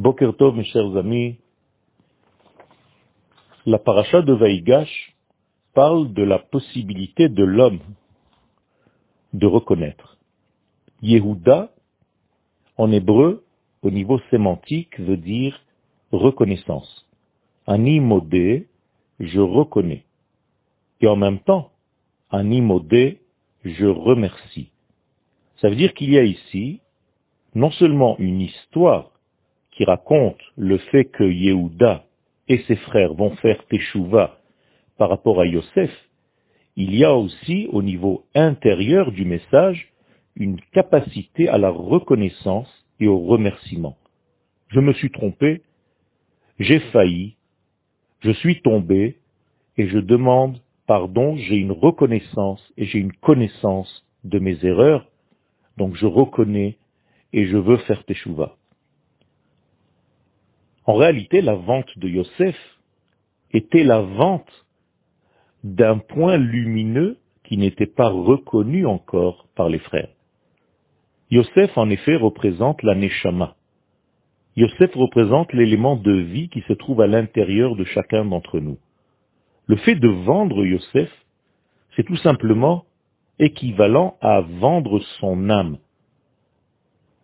Boker Tov, mes chers amis, la paracha de Vaïgash parle de la possibilité de l'homme de reconnaître. Yehuda, en hébreu, au niveau sémantique, veut dire reconnaissance. Ani modé, je reconnais. Et en même temps, ani modé, je remercie. Ça veut dire qu'il y a ici non seulement une histoire qui raconte le fait que Yehuda et ses frères vont faire Teshuvah par rapport à Yosef, il y a aussi au niveau intérieur du message une capacité à la reconnaissance et au remerciement. Je me suis trompé, j'ai failli, je suis tombé et je demande pardon, j'ai une reconnaissance et j'ai une connaissance de mes erreurs, donc je reconnais et je veux faire Teshuvah. En réalité, la vente de Yosef était la vente d'un point lumineux qui n'était pas reconnu encore par les frères. Yosef, en effet, représente la Neshama. Yosef représente l'élément de vie qui se trouve à l'intérieur de chacun d'entre nous. Le fait de vendre Yosef, c'est tout simplement équivalent à vendre son âme.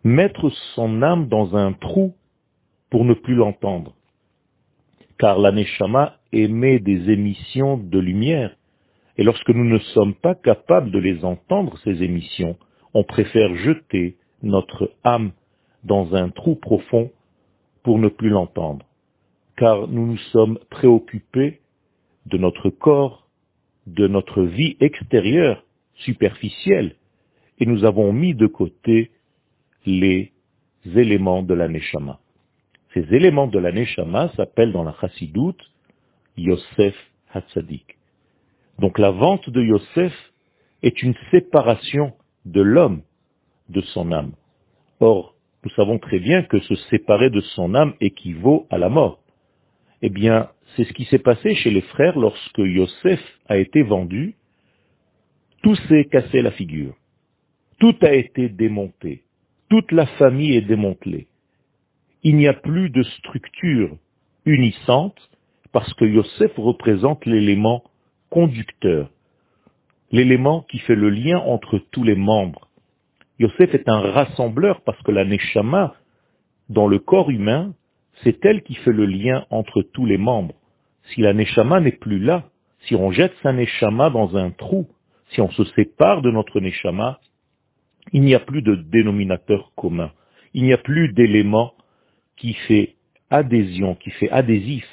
Mettre son âme dans un trou pour ne plus l'entendre. Car la émet des émissions de lumière, et lorsque nous ne sommes pas capables de les entendre, ces émissions, on préfère jeter notre âme dans un trou profond pour ne plus l'entendre. Car nous nous sommes préoccupés de notre corps, de notre vie extérieure, superficielle, et nous avons mis de côté les éléments de la Neshama. Ces éléments de la Neshama s'appellent dans la Chassidoute Yosef Hatzadik. Donc la vente de Yosef est une séparation de l'homme de son âme. Or, nous savons très bien que se séparer de son âme équivaut à la mort. Eh bien, c'est ce qui s'est passé chez les frères lorsque Yosef a été vendu. Tout s'est cassé la figure. Tout a été démonté. Toute la famille est démantelée il n'y a plus de structure unissante parce que Yosef représente l'élément conducteur, l'élément qui fait le lien entre tous les membres. Yosef est un rassembleur parce que la Neshama, dans le corps humain, c'est elle qui fait le lien entre tous les membres. Si la Neshama n'est plus là, si on jette sa Neshama dans un trou, si on se sépare de notre Neshama, il n'y a plus de dénominateur commun. Il n'y a plus d'éléments qui fait adhésion, qui fait adhésif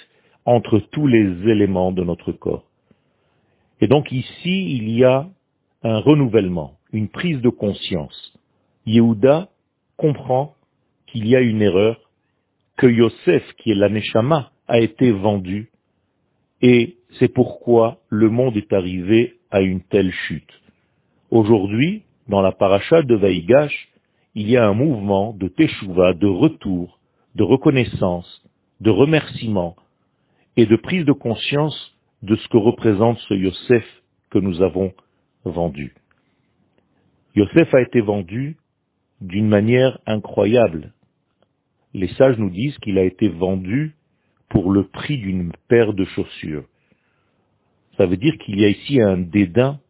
entre tous les éléments de notre corps. Et donc ici, il y a un renouvellement, une prise de conscience. Yehuda comprend qu'il y a une erreur, que Yosef, qui est l'aneshama, a été vendu, et c'est pourquoi le monde est arrivé à une telle chute. Aujourd'hui, dans la paracha de Vaïgash, il y a un mouvement de teshuva, de retour, de reconnaissance, de remerciement et de prise de conscience de ce que représente ce Yosef que nous avons vendu. Yosef a été vendu d'une manière incroyable. Les sages nous disent qu'il a été vendu pour le prix d'une paire de chaussures. Ça veut dire qu'il y a ici un dédain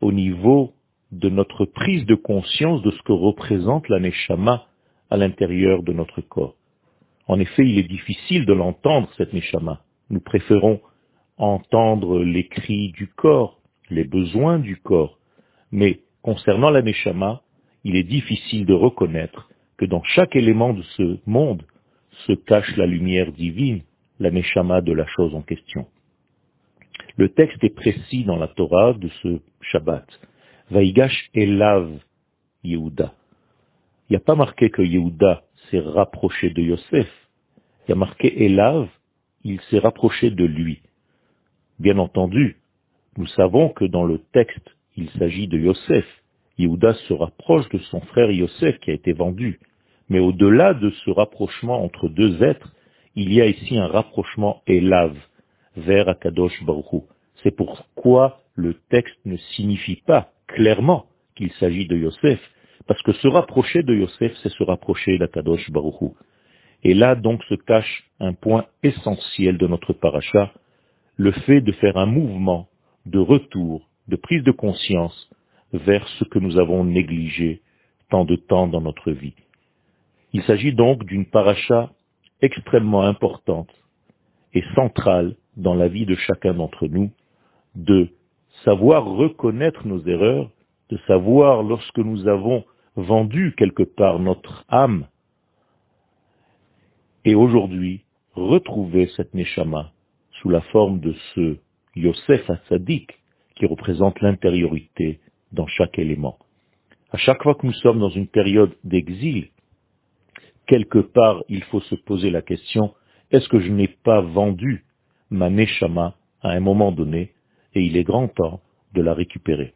au niveau de notre prise de conscience de ce que représente la Neshama à l'intérieur de notre corps. En effet, il est difficile de l'entendre, cette Neshama. Nous préférons entendre les cris du corps, les besoins du corps. Mais concernant la Neshama, il est difficile de reconnaître que dans chaque élément de ce monde se cache la lumière divine, la Neshama de la chose en question. Le texte est précis dans la Torah de ce Shabbat. Vaïgash Elav Yehuda. Il n'y a pas marqué que Yehuda s'est rapproché de Yosef. Il y a marqué Elav, il s'est rapproché de lui. Bien entendu, nous savons que dans le texte, il s'agit de Yosef. Yehuda se rapproche de son frère Yosef qui a été vendu. Mais au-delà de ce rapprochement entre deux êtres, il y a ici un rapprochement Elav vers Akadosh Baruch C'est pourquoi le texte ne signifie pas clairement qu'il s'agit de Yosef, parce que se rapprocher de Yosef, c'est se rapprocher d'Akadosh Baruchou. Et là donc se cache un point essentiel de notre paracha, le fait de faire un mouvement de retour, de prise de conscience vers ce que nous avons négligé tant de temps dans notre vie. Il s'agit donc d'une paracha extrêmement importante et centrale dans la vie de chacun d'entre nous, de savoir reconnaître nos erreurs, de savoir lorsque nous avons vendu quelque part notre âme, et aujourd'hui retrouver cette Neshama sous la forme de ce Yosef Assadik qui représente l'intériorité dans chaque élément. À chaque fois que nous sommes dans une période d'exil, quelque part il faut se poser la question, est-ce que je n'ai pas vendu ma Neshama à un moment donné et il est grand temps de la récupérer?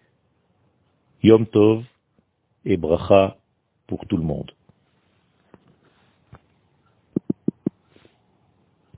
Yom Tov et Bracha pour tout le monde.